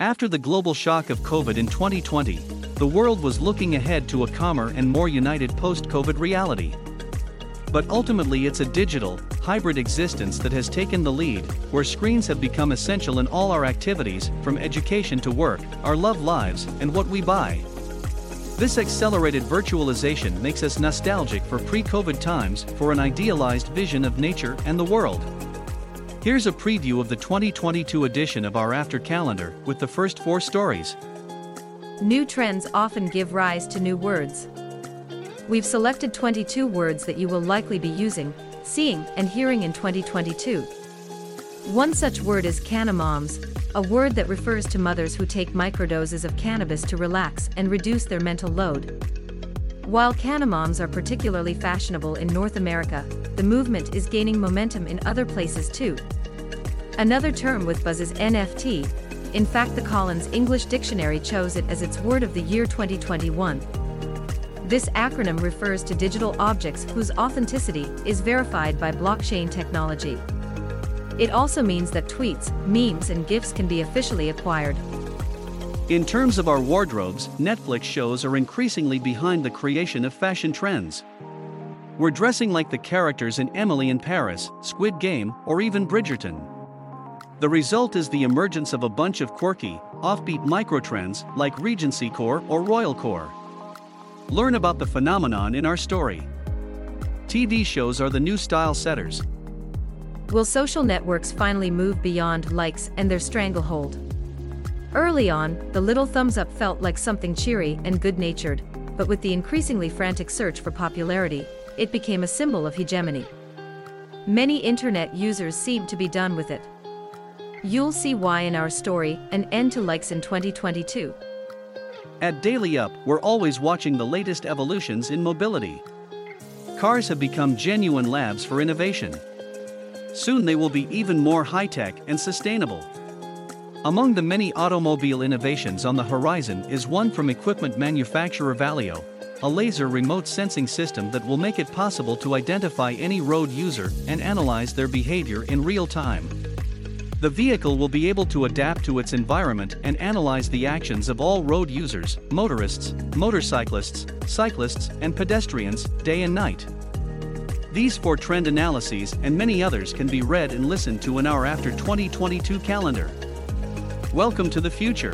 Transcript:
After the global shock of COVID in 2020, the world was looking ahead to a calmer and more united post COVID reality. But ultimately, it's a digital, hybrid existence that has taken the lead, where screens have become essential in all our activities, from education to work, our love lives, and what we buy. This accelerated virtualization makes us nostalgic for pre COVID times for an idealized vision of nature and the world. Here's a preview of the 2022 edition of our After Calendar with the first four stories. New trends often give rise to new words. We've selected 22 words that you will likely be using, seeing, and hearing in 2022. One such word is canamoms, a word that refers to mothers who take microdoses of cannabis to relax and reduce their mental load. While canamoms are particularly fashionable in North America, the movement is gaining momentum in other places too. Another term with buzz is NFT. In fact, the Collins English Dictionary chose it as its word of the year 2021. This acronym refers to digital objects whose authenticity is verified by blockchain technology. It also means that tweets, memes, and GIFs can be officially acquired. In terms of our wardrobes, Netflix shows are increasingly behind the creation of fashion trends. We're dressing like the characters in Emily in Paris, Squid Game, or even Bridgerton. The result is the emergence of a bunch of quirky, offbeat microtrends like Regency Core or Royal Core. Learn about the phenomenon in our story. TV shows are the new style setters. Will social networks finally move beyond likes and their stranglehold? Early on, the little thumbs up felt like something cheery and good natured, but with the increasingly frantic search for popularity, it became a symbol of hegemony. Many internet users seem to be done with it. You'll see why in our story, An End to Likes in 2022. At Daily Up, we're always watching the latest evolutions in mobility. Cars have become genuine labs for innovation. Soon they will be even more high tech and sustainable. Among the many automobile innovations on the horizon is one from equipment manufacturer Valeo, a laser remote sensing system that will make it possible to identify any road user and analyze their behavior in real time. The vehicle will be able to adapt to its environment and analyze the actions of all road users, motorists, motorcyclists, cyclists, and pedestrians, day and night. These four trend analyses and many others can be read and listened to in our After 2022 calendar. Welcome to the future.